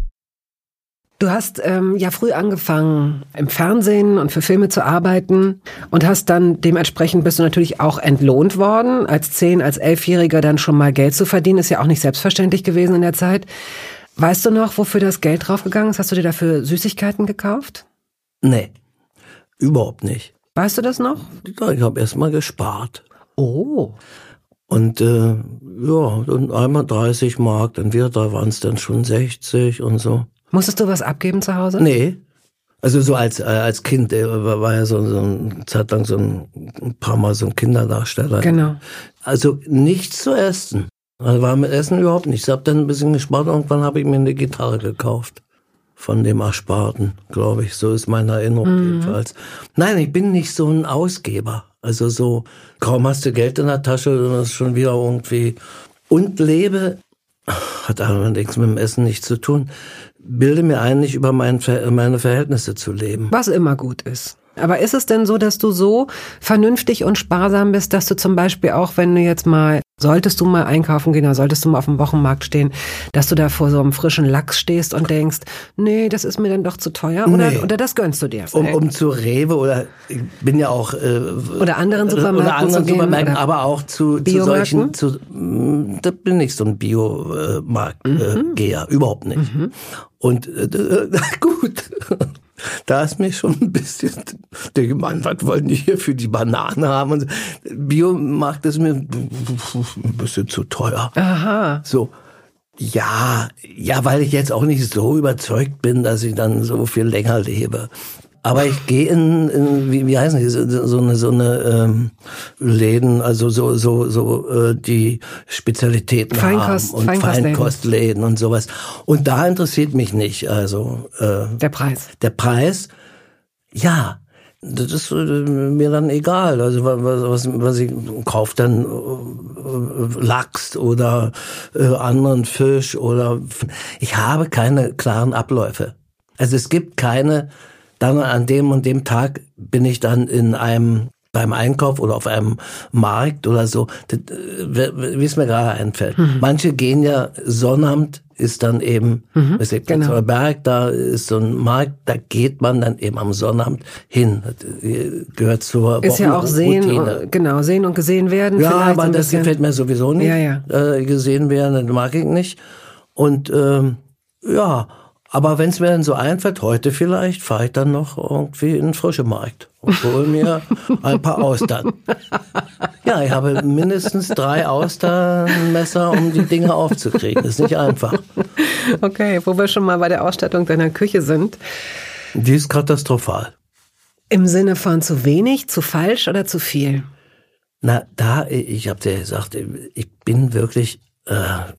Du hast ähm, ja früh angefangen im Fernsehen und für Filme zu arbeiten und hast dann dementsprechend bist du natürlich auch entlohnt worden, als zehn, als elfjähriger dann schon mal Geld zu verdienen, ist ja auch nicht selbstverständlich gewesen in der Zeit. Weißt du noch, wofür das Geld draufgegangen ist? Hast du dir dafür Süßigkeiten gekauft? Nee, überhaupt nicht. Weißt du das noch? Ich habe erst mal gespart. Oh. Und äh, ja, dann einmal 30 Mark, dann wieder, da waren es dann schon 60 und so. Musstest du was abgeben zu Hause? Nee. Also so als äh, als Kind äh, war, ja so, so eine Zeit lang so ein, ein paar Mal so ein Kinderdarsteller. Genau. Also nichts zu essen. Also war mit Essen überhaupt nichts. Ich habe dann ein bisschen gespart und irgendwann habe ich mir eine Gitarre gekauft. von dem Ersparten, glaube ich. So ist meine Erinnerung mhm. jedenfalls. Nein, ich bin nicht so ein Ausgeber. Also so, kaum hast du Geld in der Tasche, dann ist schon wieder irgendwie. Und lebe, hat allerdings mit dem Essen nichts zu tun, bilde mir ein, nicht über mein, meine Verhältnisse zu leben. Was immer gut ist. Aber ist es denn so, dass du so vernünftig und sparsam bist, dass du zum Beispiel auch, wenn du jetzt mal, solltest du mal einkaufen gehen oder solltest du mal auf dem Wochenmarkt stehen, dass du da vor so einem frischen Lachs stehst und denkst, nee, das ist mir dann doch zu teuer oder, nee. oder das gönnst du dir? Um, um zu Rewe oder ich bin ja auch äh, oder anderen Supermärkten, oder anderen Supermärkten aber auch zu, zu solchen, zu, mm, da bin ich so ein Biomarktgeher, äh, mhm. Geher, überhaupt nicht. Mhm. Und äh, gut. Da ist mir schon ein bisschen, der Mann, was wollen die hier für die Banane haben? Und Biomarkt ist mir ein bisschen zu teuer. Aha. So. Ja, ja, weil ich jetzt auch nicht so überzeugt bin, dass ich dann so viel länger lebe. Aber ich gehe in, in, wie, wie heißen die, so, so eine, so eine ähm, Läden, also so, so, so äh, die Spezialitäten Feinkost, haben und Feinkostläden. Feinkostläden und sowas. Und da interessiert mich nicht, also äh, der Preis. Der Preis, ja, das ist äh, mir dann egal. Also was, was, was ich kaufe dann äh, Lachs oder äh, anderen Fisch oder ich habe keine klaren Abläufe. Also es gibt keine dann an dem und dem Tag bin ich dann in einem beim Einkauf oder auf einem Markt oder so, äh, wie es mir gerade einfällt. Mhm. Manche gehen ja Sonnabend ist dann eben, mhm, weiß ich, genau. Berg, da ist so ein Markt, da geht man dann eben am Sonnabend hin. Das äh, gehört zur Ist ja auch sehen, Routine. genau, sehen und gesehen werden. Ja, aber das gefällt mir sowieso nicht. Ja, ja. Äh, gesehen werden, das mag ich nicht. Und ähm, ja, aber wenn es mir dann so einfällt, heute vielleicht, fahre ich dann noch irgendwie in den frischen Markt und hole mir ein paar Austern. Ja, ich habe mindestens drei Austernmesser, um die Dinge aufzukriegen. Das ist nicht einfach. Okay, wo wir schon mal bei der Ausstattung deiner Küche sind. Die ist katastrophal. Im Sinne von zu wenig, zu falsch oder zu viel? Na, da, ich habe dir gesagt, ich bin wirklich äh,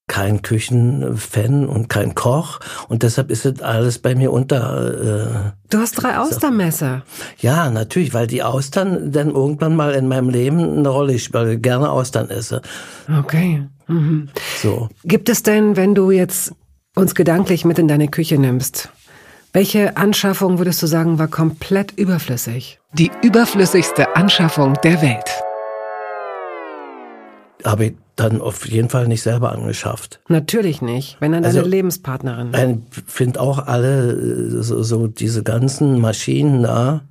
kein Küchenfan und kein Koch und deshalb ist es alles bei mir unter. Äh, du hast drei Austernmesser. Ja, natürlich, weil die Austern dann irgendwann mal in meinem Leben eine Rolle spielen, weil ich gerne Austern esse. Okay. Mhm. So. Gibt es denn, wenn du jetzt uns gedanklich mit in deine Küche nimmst, welche Anschaffung würdest du sagen, war komplett überflüssig? Die überflüssigste Anschaffung der Welt. Habe ich dann auf jeden Fall nicht selber angeschafft. Natürlich nicht, wenn dann deine also, Lebenspartnerin. Ich finde auch alle äh, so, so diese ganzen Maschinen da.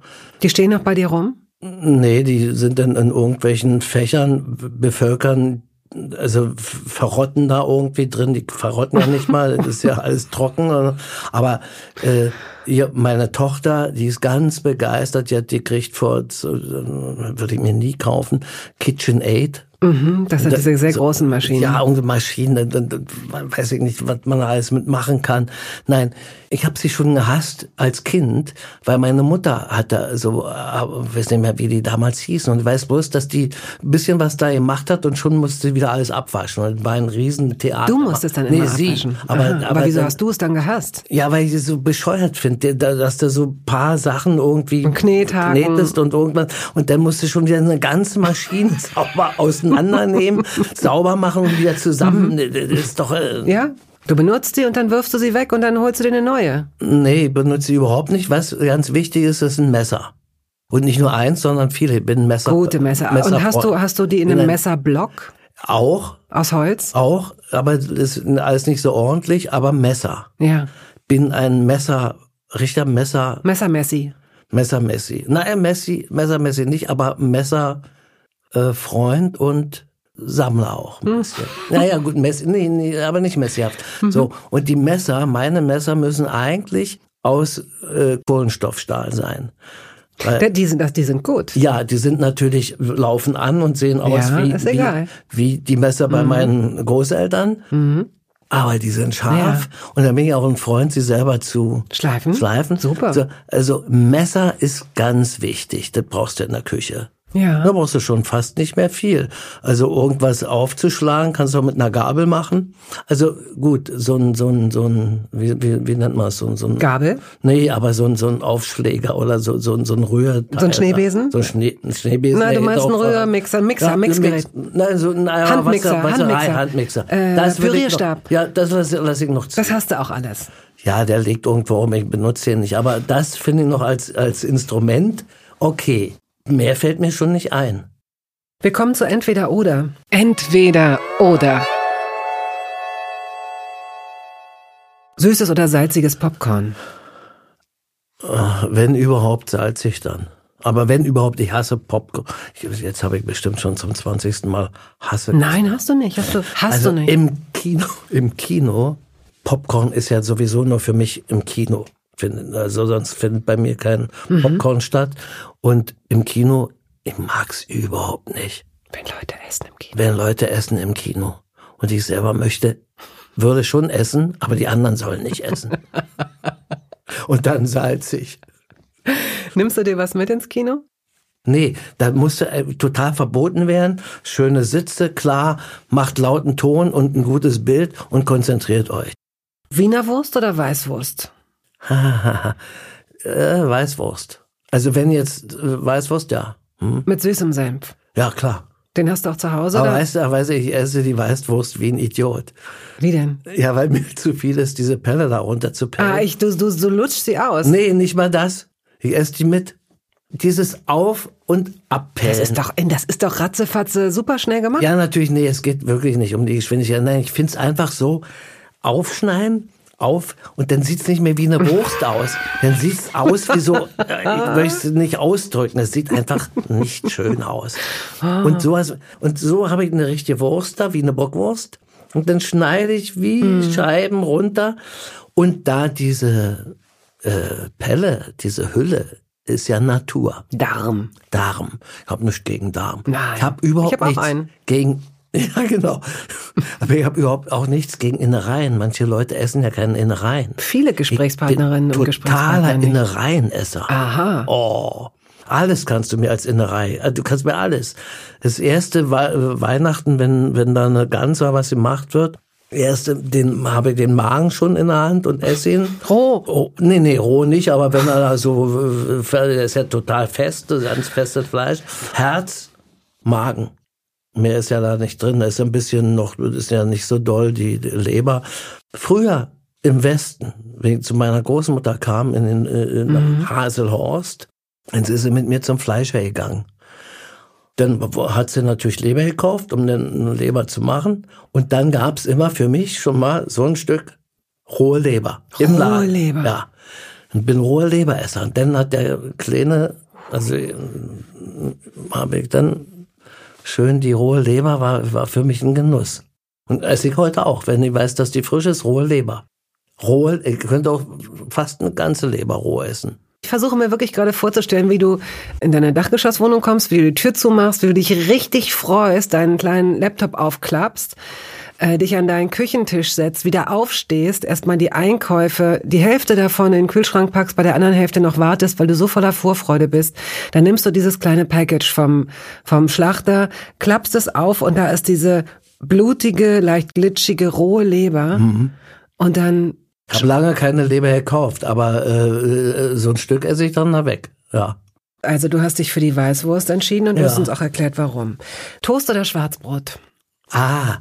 Die stehen noch bei dir rum? Nee, die sind dann in irgendwelchen Fächern bevölkern, also verrotten da irgendwie drin, die verrotten ja nicht mal, das ist ja alles trocken. Aber äh, ja, meine Tochter, die ist ganz begeistert, die hat die kriegt vor, würde ich mir nie kaufen, KitchenAid Mhm, das sind diese sehr so, großen Maschinen. Ja, und Maschinen, weiß ich nicht, was man alles mitmachen kann. Nein, ich habe sie schon gehasst als Kind, weil meine Mutter hatte so, äh, weiß nicht mehr, wie die damals hießen. Und ich weiß bloß, dass die ein bisschen was da gemacht hat und schon musste sie wieder alles abwaschen. Und war ein Riesentheater. Du musstest dann immer nee, sie. abwaschen. Aber, aber, aber wieso dann, hast du es dann gehasst? Ja, weil ich es so bescheuert finde, dass du so paar Sachen irgendwie und knetest und irgendwas. Und dann musst du schon wieder eine ganze Maschine sauber außen auseinandernehmen, sauber machen und wieder zusammen. Mhm. Das ist doch. Äh ja? Du benutzt sie und dann wirfst du sie weg und dann holst du dir eine neue. Nee, benutze sie überhaupt nicht. Was ganz wichtig ist, ist ein Messer. Und nicht nur eins, sondern viele. Ich bin Messer. Gute Messer. Messer und hast du, hast du die in einem Messerblock? Auch. Aus Holz? Auch, aber das ist alles nicht so ordentlich, aber Messer. Ja. Bin ein Messer, richter Messer. Messermessi. Messermessi. Nein, Messi, Messermessi nicht, aber Messer äh, Freund und Sammler auch ein bisschen. Hm. Naja, gut, Mess, nee, nee, aber nicht messihaft. Mhm. So, und die Messer, meine Messer müssen eigentlich aus äh, Kohlenstoffstahl sein. Weil, die sind, die sind gut. Ja, die sind natürlich, laufen an und sehen aus ja, wie, wie, wie, die Messer bei mhm. meinen Großeltern. Mhm. Aber die sind scharf. Ja. Und dann bin ich auch ein Freund, sie selber zu schleifen. schleifen. Super. So, also Messer ist ganz wichtig. Das brauchst du in der Küche. Ja. Da brauchst du schon fast nicht mehr viel. Also irgendwas aufzuschlagen, kannst du auch mit einer Gabel machen. Also gut, so ein, so ein, so ein, wie, wie, wie nennt man es? So, ein- so ein, Gabel? Nee, aber so ein, so ein Aufschläger oder so, so, ein- so ein Rühr. So ein Schneebesen? So ein, Schnee, ein Schneebesen. Nein, du meinst einen Rührmixer, Mixer, Mixgerät. Mix- Nein, so naja, Handmixer, was, was, Handmixer. Handmixer. Äh, noch- Pürierstab. Ja, das lasse lass ich noch zu. Das hast du auch alles. Ja, der liegt irgendwo rum, ich benutze den nicht. Aber das finde ich noch als, als Instrument okay. Mehr fällt mir schon nicht ein. Wir kommen zu entweder oder. Entweder oder. Süßes oder salziges Popcorn. Wenn überhaupt salzig dann. Aber wenn überhaupt, ich hasse Popcorn. Jetzt habe ich bestimmt schon zum 20. Mal hasse. Nein, hast du nicht. Hast du, hast also du nicht. im Kino, im Kino, Popcorn ist ja sowieso nur für mich im Kino. Find- Also sonst findet bei mir kein Mhm. Popcorn statt. Und im Kino, ich mag's überhaupt nicht. Wenn Leute essen im Kino. wenn Leute essen im Kino. Und ich selber möchte, würde schon essen, aber die anderen sollen nicht essen. Und dann salzig. Nimmst du dir was mit ins Kino? Nee, da musste äh, total verboten werden. Schöne Sitze, klar, macht lauten Ton und ein gutes Bild und konzentriert euch. Wiener Wurst oder Weißwurst? äh, Weißwurst. Also wenn jetzt äh, Weißwurst, ja. Hm? Mit süßem Senf. Ja, klar. Den hast du auch zu Hause? Aber oder? weißt du, weißt du, ich esse die Weißwurst wie ein Idiot. Wie denn? Ja, weil mir zu viel ist, diese Pelle da runter zu pellen. Ah, ich, du, du, du lutschst sie aus. Nee, nicht mal das. Ich esse die mit. Dieses Auf- und Abpellen. Das ist doch, das ist doch ratzefatze super schnell gemacht. ja, natürlich, nee, es geht wirklich nicht um die Geschwindigkeit. Nein, ich find's einfach so, aufschneiden, auf, und dann sieht's nicht mehr wie eine Wurst aus. Dann sieht's aus wie so, äh, ich möchte es nicht ausdrücken, es sieht einfach nicht schön aus. Und so, und so habe ich eine richtige Wurst da, wie eine Bockwurst. Und dann schneide ich wie Scheiben runter. Und da diese äh, Pelle, diese Hülle, ist ja Natur. Darm. Darm. Ich habe nichts gegen Darm. Nein. Ich habe überhaupt Ich hab nichts einen. gegen. Ja, genau. Aber ich habe überhaupt auch nichts gegen Innereien. Manche Leute essen ja keine Innereien. Viele Gesprächspartnerinnen und totaler Gesprächspartner nicht. Innereienesser. Aha. Oh. Alles kannst du mir als Innerei. Also Du kannst mir alles. Das erste We Weihnachten, wenn, wenn da eine Gans oder was gemacht wird, erste, den habe ich den Magen schon in der Hand und esse ihn. Roh. Oh, nee, nee, roh nicht, aber wenn er da so, äh, der ist ja total fest, ganz festes Fleisch. Herz, Magen. Mehr ist ja da nicht drin. Da ist ein bisschen noch, das ist ja nicht so doll, die, Leber. Früher im Westen, wenn ich zu meiner Großmutter kam, in, den, äh, in Haselhorst, dann ist sie mit mir zum Fleischer gegangen. Dann hat sie natürlich Leber gekauft, um dann eine Leber zu machen. Und dann gab's immer für mich schon mal so ein Stück rohe Leber. Im Rohe Laden. Leber. Ja. Und bin rohe Leberesser. Und dann hat der Kleine, also äh, habe ich dann schön die rohe Leber, war, war für mich ein Genuss. Und esse ich heute auch, wenn ich weiß, dass die frisch ist, rohe Leber. Rohe, ich könnte auch fast eine ganze Leber roh essen. Ich versuche mir wirklich gerade vorzustellen, wie du in deine Dachgeschosswohnung kommst, wie du die Tür zumachst, wie du dich richtig freust, deinen kleinen Laptop aufklappst, äh, dich an deinen Küchentisch setzt, wieder aufstehst, erstmal die Einkäufe, die Hälfte davon in den Kühlschrank packst, bei der anderen Hälfte noch wartest, weil du so voller Vorfreude bist. Dann nimmst du dieses kleine Package vom, vom Schlachter, klappst es auf und da ist diese blutige, leicht glitschige, rohe Leber. Und dann Ich habe lange keine Leber gekauft, aber äh, äh, so ein Stück esse ich dann da weg. Ja. Also du hast dich für die Weißwurst entschieden und du Ja. hast uns auch erklärt, warum. Toast oder Schwarzbrot? Ah,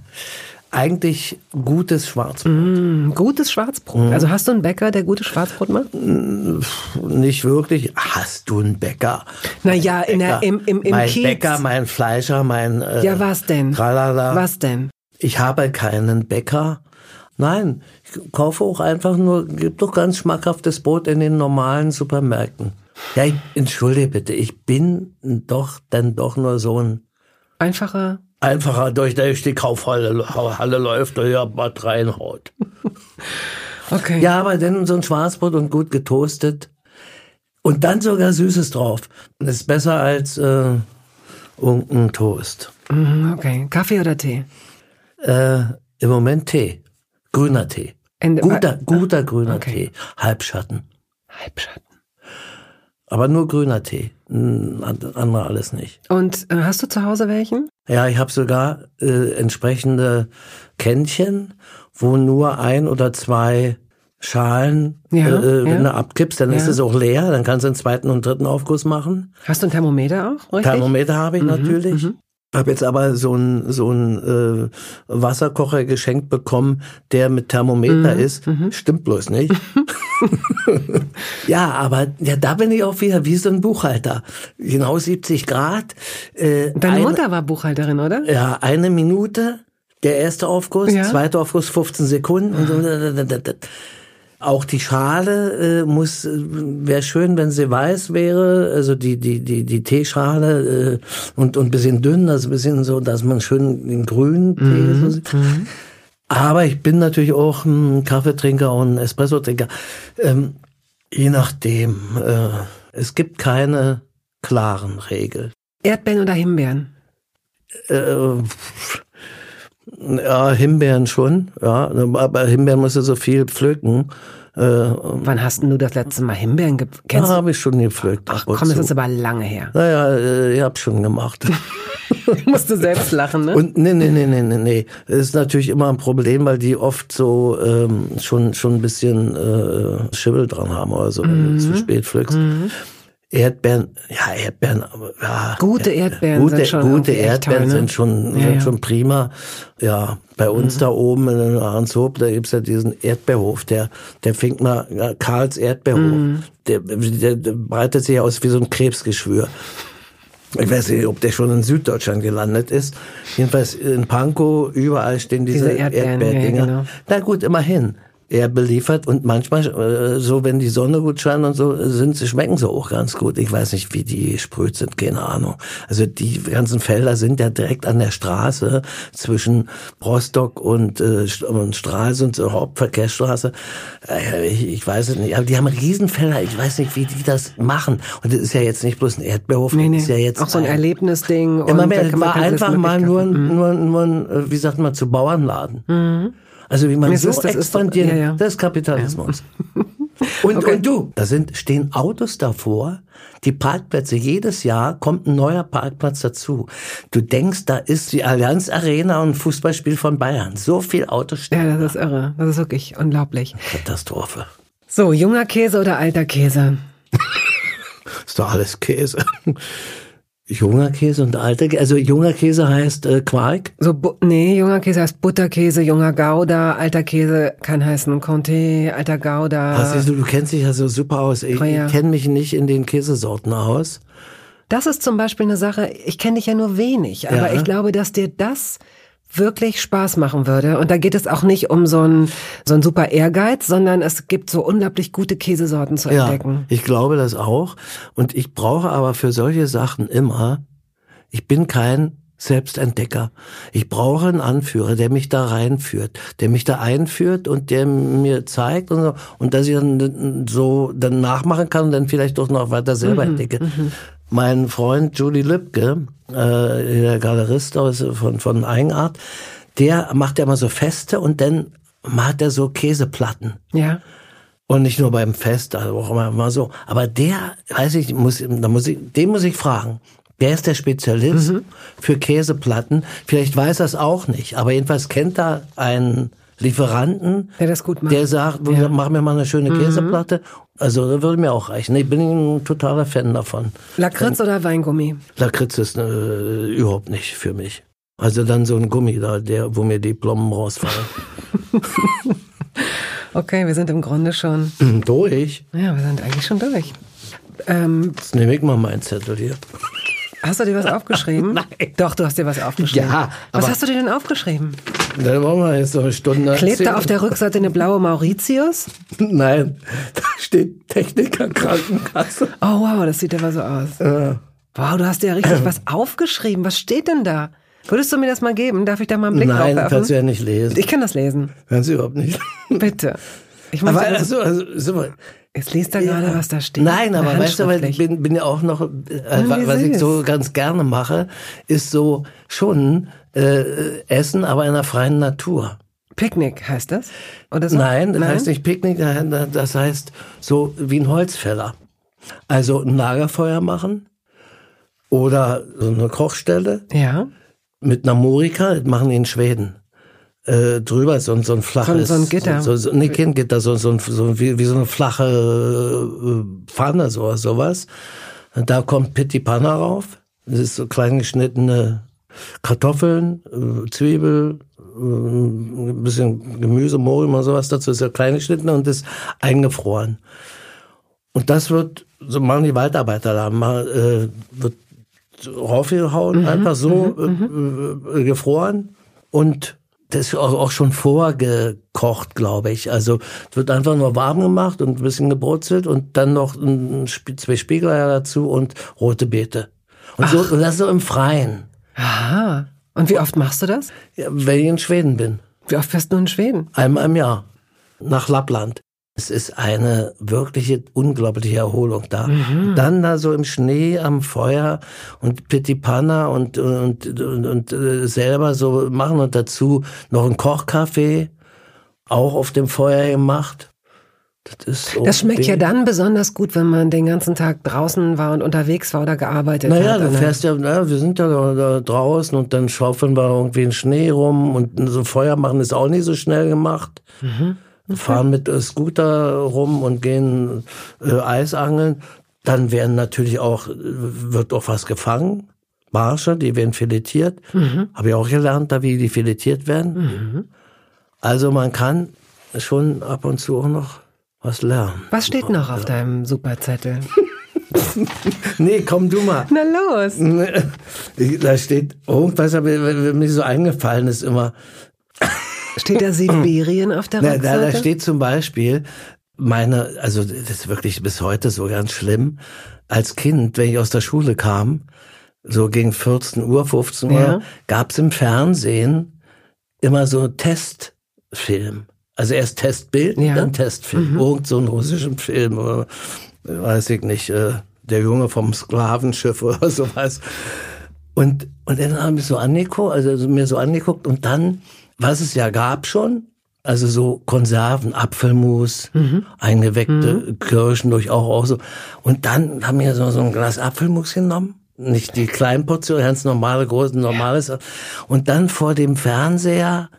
eigentlich gutes Schwarzbrot. Mm, gutes Schwarzbrot. Mhm. Also hast du einen Bäcker, der gutes Schwarzbrot macht? Nicht wirklich. Hast du einen Bäcker? Naja, in der, im, im, im mein Kiez. Bäcker, mein Fleischer, mein. Äh, ja, was denn? Tralala. Was denn? Ich habe keinen Bäcker. Nein, ich kaufe auch einfach nur, gibt doch ganz schmackhaftes Brot in den normalen Supermärkten. Ja, ich, entschuldige bitte, ich bin doch dann doch nur so ein Einfacher. Einfacher, durch, durch die Kaufhalle Halle läuft, der hier was reinhaut. Okay. Ja, aber dann so ein Schwarzbrot und gut getoastet. Und dann sogar Süßes drauf. Das ist besser als äh, irgendein Toast. Mm, Okay. Kaffee oder Tee? Äh, Im Moment Tee. Grüner Tee. In- guter, guter grüner Okay. Tee. Halbschatten. Halbschatten. Aber nur grüner Tee. Andere alles nicht. Und äh, hast du zu Hause welchen? Ja, ich habe sogar äh, entsprechende Kännchen, wo nur ein oder zwei Schalen, Ja, äh, äh, wenn ja. du abkippst, dann ist Ja. es auch leer, dann kannst du einen zweiten und dritten Aufguss machen. Hast du ein Thermometer auch? Richtig? Thermometer habe ich Mhm, natürlich. mhm. Habe jetzt aber so ein so ein äh, Wasserkocher geschenkt bekommen, der mit Thermometer Mhm, ist. Stimmt bloß nicht. ja, aber ja, da bin ich auch wieder wie so ein Buchhalter. Genau 70 Grad. Äh, Deine eine- Mutter war Buchhalterin, oder? Ja, eine Minute, der erste Aufguss, Ja. zweiter Aufguss 15 Sekunden. Und so. Auch die Schale äh, muss, wäre schön, wenn sie weiß wäre, also die die die die Teeschale äh, und und bisschen dünn, also ein bisschen so, dass man schön den grünen Tee so sieht. Aber ich bin natürlich auch ein Kaffeetrinker und ein Espresso-Trinker. Ähm, je nachdem. Äh, es gibt keine klaren Regeln. Erdbeeren oder Himbeeren? Äh, ja, Himbeeren schon, ja, aber Himbeeren musst du so viel pflücken. Äh, Wann hast denn du das letzte Mal Himbeeren ge da Kennst du? habe ich schon gepflückt. Ach komm, das zu. ist aber lange her. Naja, äh, ich hab's schon gemacht. Musst du selbst lachen, ne? Und nee, nee, nee, nee, nee, nee. Das ist natürlich immer ein Problem, weil die oft so ähm, schon schon ein bisschen äh, Schimmel dran haben oder so, wenn Mhm. du zu spät pflückst. Erdbeeren, ja, Erdbeeren, ja. Gute Erdbeeren gute, sind schon Gute Erdbeeren toll, ne? sind schon, Ja, sind ja. schon prima. Ja, bei uns Mhm. da oben in Ahrenshoop, da gibt's ja diesen Erdbeerhof, der, der fängt mal, ja, Karls Erdbeerhof. Mhm. Der, der, der breitet sich aus wie so ein Krebsgeschwür. Ich weiß nicht, ob der schon in Süddeutschland gelandet ist. Jedenfalls in Pankow, überall stehen diese, Diese Erdbeeren, ja, Erdbeerdinger. genau. Na gut, immerhin. Er beliefert und manchmal, äh, so wenn die Sonne gut scheint und so, sind sie, schmecken sie auch ganz gut. Ich weiß nicht, wie die sprüht sind, keine Ahnung. Also die ganzen Felder sind ja direkt an der Straße zwischen Rostock und, äh, und Stralsund, so Hauptverkehrsstraße. Äh, ich, ich weiß es nicht, aber die haben Riesenfelder. Ich weiß nicht, wie die das machen. Und das ist ja jetzt nicht bloß ein Erdbeerhof, Nee, nee. das ist ja jetzt auch so ein ein- Erlebnisding. ja, man, war einfach mal möglich nur, ein- nur, nur ein, äh, wie sagt man, zu Bauernladen. Also wie man Das so ist- das ist doch- ja, ja. das ist Kapitalismus. Und, und du, da sind, stehen Autos davor, die Parkplätze, jedes Jahr kommt ein neuer Parkplatz dazu. Du denkst, da ist die Allianz Arena und ein Fußballspiel von Bayern. So viel Autos stehen. Ja, das ist irre. Das ist wirklich unglaublich. Katastrophe. So, junger Käse oder alter Käse? Ist doch alles Käse. Junger Käse und alter Käse. Also junger Käse heißt äh, Quark. So, nee, junger Käse heißt Butterkäse, junger Gouda, alter Käse kann heißen Conté, alter Gouda. Siehst du, du kennst dich ja so super aus. Ich, Gruyère. ich kenne mich nicht in den Käsesorten aus. Das ist zum Beispiel eine Sache, ich kenne dich ja nur wenig, aber Ja. ich glaube, dass dir das wirklich Spaß machen würde. Und da geht es auch nicht um so ein, so ein super Ehrgeiz, sondern es gibt so unglaublich gute Käsesorten zu Ja, entdecken. ich glaube das auch. Und ich brauche aber für solche Sachen immer, ich bin kein Selbstentdecker. Ich brauche einen Anführer, der mich da reinführt, der mich da einführt und der mir zeigt und so, und dass ich dann so dann nachmachen kann und dann vielleicht doch noch weiter selber Mhm, entdecke. Mein Freund Julie Lübke, äh, der Galerist aus, von, von Eigenart, der macht ja immer so Feste und dann macht er so Käseplatten. Ja. Und nicht nur beim Fest, also auch immer mal so. Aber der, weiß ich, muss, da muss ich, den muss ich fragen. Der ist der Spezialist für Käseplatten. Vielleicht weiß er es auch nicht, aber jedenfalls kennt er einen Lieferanten, Der das gut macht. der sagt, mach mir mal eine schöne Käseplatte. Also das würde mir auch reichen. Ich bin ein totaler Fan davon. Lakritz oder Weingummi? Lakritz ist äh, überhaupt nicht für mich. Also dann so ein Gummi da, der, wo mir die Plomben rausfallen. Okay, wir sind im Grunde schon, durch. ja, wir sind eigentlich schon durch. Ähm, Jetzt nehme ich mal meinen Zettel hier. Hast du dir was aufgeschrieben? Nein. Doch, du hast dir was aufgeschrieben. Ja, Was hast du dir denn aufgeschrieben? Dann wollen wir jetzt noch eine Stunde. Klebt da auf der Rückseite eine blaue Mauritius? Nein, da steht Techniker Krankenkasse. Oh wow, das sieht aber so aus. Wow, du hast dir ja richtig was aufgeschrieben. Was steht denn da? Würdest du mir das mal geben? Darf ich da mal einen Blick drauf Nein, kannst du ja nicht lesen. Ich kann das lesen. Kannst du überhaupt nicht. Bitte. Ich möchte, also, also, so, jetzt liest er gerade, was da steht. Nein, aber weißt du, weil ich bin, bin ja auch noch, äh, wie was ich so ganz gerne mache, ist so schon äh, Essen, aber in der freien Natur. Picknick heißt das? Oder so? Nein, das heißt nicht Picknick, das heißt so wie ein Holzfäller. Also ein Lagerfeuer machen oder so eine Kochstelle Ja. mit einer Morika, das machen die in Schweden. Äh, drüber so, ein- so ein flaches, so ein Gitter. so, so, nee, kein Gitter, so, so, ein- so wie, wie so eine flache äh, Pfanne, so, sowas. Und da kommt Pitti Panna rauf. Das ist so klein geschnittene Kartoffeln, äh, Zwiebel, äh, ein bisschen Gemüse, Mohrrüben und sowas dazu. ist ja klein geschnitten und ist eingefroren. Und das wird, so machen die Waldarbeiter da, mal, äh, wird raufgehauen, einfach so äh, äh, gefroren und das ist auch, schon vorgekocht, glaube ich. Also es wird einfach nur warm gemacht und ein bisschen gebrutzelt und dann noch ein, zwei Spiegeleier dazu und rote Beete. Und, so, und das so im Freien, Aha. Und wie oft machst du das? ja, wenn ich in Schweden bin. Wie oft fährst du in Schweden? Einmal im Jahr. Nach Lappland. Es ist eine wirkliche unglaubliche Erholung da. Dann da so im Schnee am Feuer und Pitipanna und, und, und, und äh, selber so machen und dazu noch einen Kochkaffee, auch auf dem Feuer gemacht. Das Das schmeckt ja dann besonders gut, wenn man den ganzen Tag draußen war und unterwegs war oder gearbeitet Naja, hat. du Und dann- fährst ja, na, wir sind ja da, da draußen und dann schaufeln wir irgendwie in Schnee rum und so Feuer machen ist auch nicht so schnell gemacht. Fahren mit äh, Scooter rum und gehen äh, Eisangeln. Dann werden natürlich auch, äh, wird auch was gefangen. Barsche, die werden filetiert. Habe ich auch gelernt, da wie die filetiert werden. Also man kann schon ab und zu auch noch was lernen. Was steht noch auf deinem Superzettel? Nee, komm du mal. Na los. Da steht irgendwas, aber mir so eingefallen ist immer. Steht da Sibirien auf der Na, Rückseite? da, da steht zum Beispiel meine, also das ist wirklich bis heute so ganz schlimm. Als Kind, wenn ich aus der Schule kam, so gegen 14 Uhr, 15 Uhr, Ja. gab's im Fernsehen immer so Testfilm. Also erst Testbild, Ja. dann Testfilm. Irgend so einen russischen Film oder weiß ich nicht, äh, der Junge vom Sklavenschiff oder sowas. Und, und dann haben wir so angeguckt, also mir so angeguckt und dann, was es ja gab schon, also so Konserven, Apfelmus, eingeweckte Kirschen durch auch, auch so. Und dann haben wir so, so ein Glas Apfelmus genommen. Nicht die kleinen Portionen, ganz normale, große, normales. Und dann vor dem Fernseher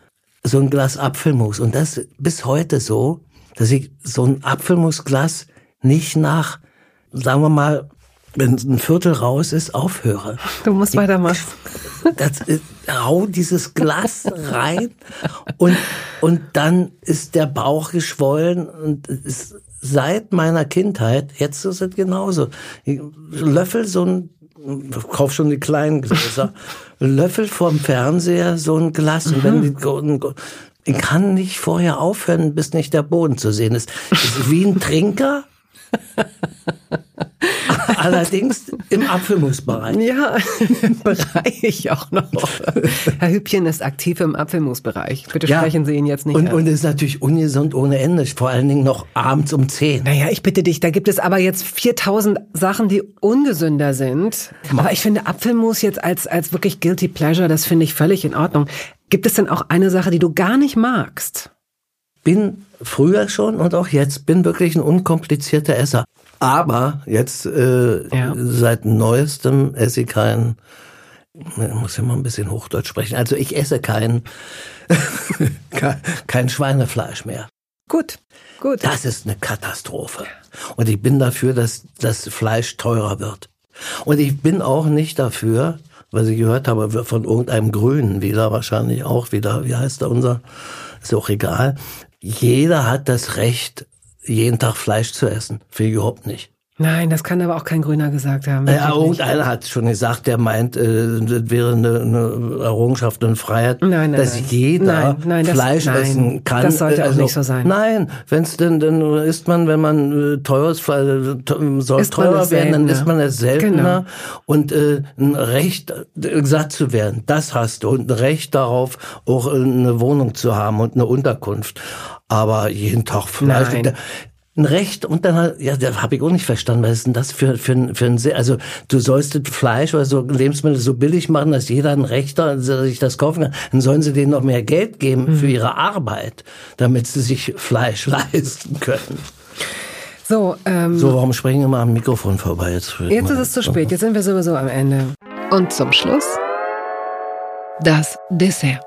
so ein Glas Apfelmus. Und das bis heute so, dass ich so ein Apfelmusglas nicht nach, sagen wir mal, wenn ein Viertel raus ist, aufhöre. Du musst weitermachen. Das ist, hau dieses Glas rein und, und dann ist der Bauch geschwollen und ist seit meiner Kindheit, jetzt ist es genauso. Ich löffel so ein, kauf schon die kleinen Gläser, löffel vorm Fernseher so ein Glas und wenn die, ich kann nicht vorher aufhören, bis nicht der Boden zu sehen ist. ist wie ein Trinker. Allerdings im Apfelmusbereich. Ja, im Bereich auch noch. Herr Hübchen ist aktiv im Apfelmusbereich. Bitte sprechen Sie ihn jetzt nicht und, an. und es ist natürlich ungesund ohne Ende. Vor allen Dingen noch abends um 10. Naja, ich bitte dich, da gibt es aber jetzt 4000 Sachen, die ungesünder sind. Aber ich finde Apfelmus jetzt als, als wirklich guilty pleasure, das finde ich völlig in Ordnung. Gibt es denn auch eine Sache, die du gar nicht magst? Bin früher schon und auch jetzt bin wirklich ein unkomplizierter Esser. Aber jetzt äh, Ja. seit neuestem esse ich kein, ich muss ja mal ein bisschen Hochdeutsch sprechen. Also ich esse kein, kein, kein Schweinefleisch mehr. Gut, gut. Das ist eine Katastrophe. Und ich bin dafür, dass das Fleisch teurer wird. Und ich bin auch nicht dafür, was ich gehört habe, von irgendeinem Grünen wieder, wahrscheinlich auch wieder, wie heißt da unser, ist auch egal. Jeder hat das Recht, jeden Tag Fleisch zu essen. Ich überhaupt nicht. Nein, das kann aber auch kein Grüner gesagt haben. Ja, nicht. irgendeiner hat schon gesagt, der meint, äh, das wäre eine, eine Errungenschaft und Freiheit, Nein, nein, dass nein. jeder Nein, das- Fleisch nein, essen kann. das sollte Äh, auch nicht so sein. Nein, wenn es denn, dann isst man, wenn man äh, teures äh, soll Isst teurer werden, dann isst man es seltener Genau. und äh, ein Recht, äh, satt zu werden, das hast du und ein Recht darauf, auch äh, eine Wohnung zu haben und eine Unterkunft. Aber jeden Tag Fleisch. Nein. Ein Recht und dann halt, ja, da habe ich auch nicht verstanden, was ist denn das für, für, ein- für ein, also du sollst das Fleisch oder so Lebensmittel so billig machen, dass jeder ein Recht hat, dass er sich das kaufen kann. Dann sollen sie denen noch mehr Geld geben für ihre Arbeit, damit sie sich Fleisch leisten können. So, ähm, So, warum sprechen immer am Mikrofon vorbei? Jetzt, jetzt ist es zu spät. Jetzt sind wir sowieso am Ende. Und zum Schluss das Dessert.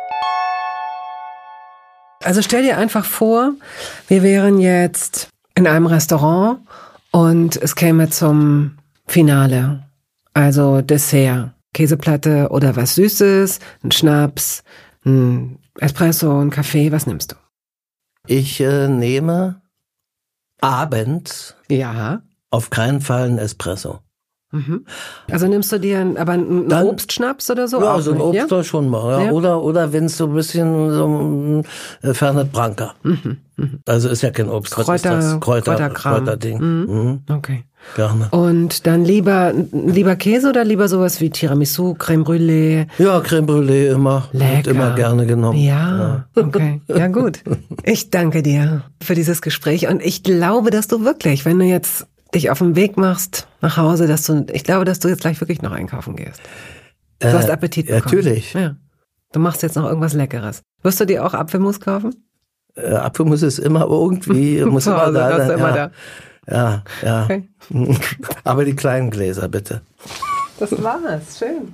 Also stell dir einfach vor, wir wären jetzt in einem Restaurant und es käme zum Finale. Also Dessert, Käseplatte oder was Süßes, ein Schnaps, ein Espresso, ein Kaffee. Was nimmst du? Ich äh, nehme abends Ja. auf keinen Fall ein Espresso. Mhm. Also nimmst du dir aber einen Dann- Obstschnaps oder so? Ja, also ein Obst ja? schon mal. Ja? Ja. Oder, oder wenn es so ein bisschen so ein äh, Fernet Branca. Also ist ja kein Obst. Was ist Mhm, Kräuter- das? Kräuter, Kräuterkram. Kräuterding. Mhm. Okay. Gerne. Und dann lieber, lieber Käse oder lieber sowas wie Tiramisu, Creme Brûlée? Ja, Creme Brûlée immer. Wird Lecker. immer gerne genommen. Ja, okay. Ja, gut. Ich danke dir für dieses Gespräch und ich glaube, dass du wirklich, wenn du jetzt dich auf den Weg machst nach Hause, dass du, ich glaube, dass du jetzt gleich wirklich noch einkaufen gehst. Du hast Appetit bekommen. Äh, Natürlich. Ja. Du machst jetzt noch irgendwas Leckeres. Wirst du dir auch Apfelmus kaufen? Äh, Apfelmus ist immer irgendwie, muss Zu immer Hause, da ist sein. immer ja. da. Ja, ja. Okay. Aber die kleinen Gläser, bitte. Das war's. Schön.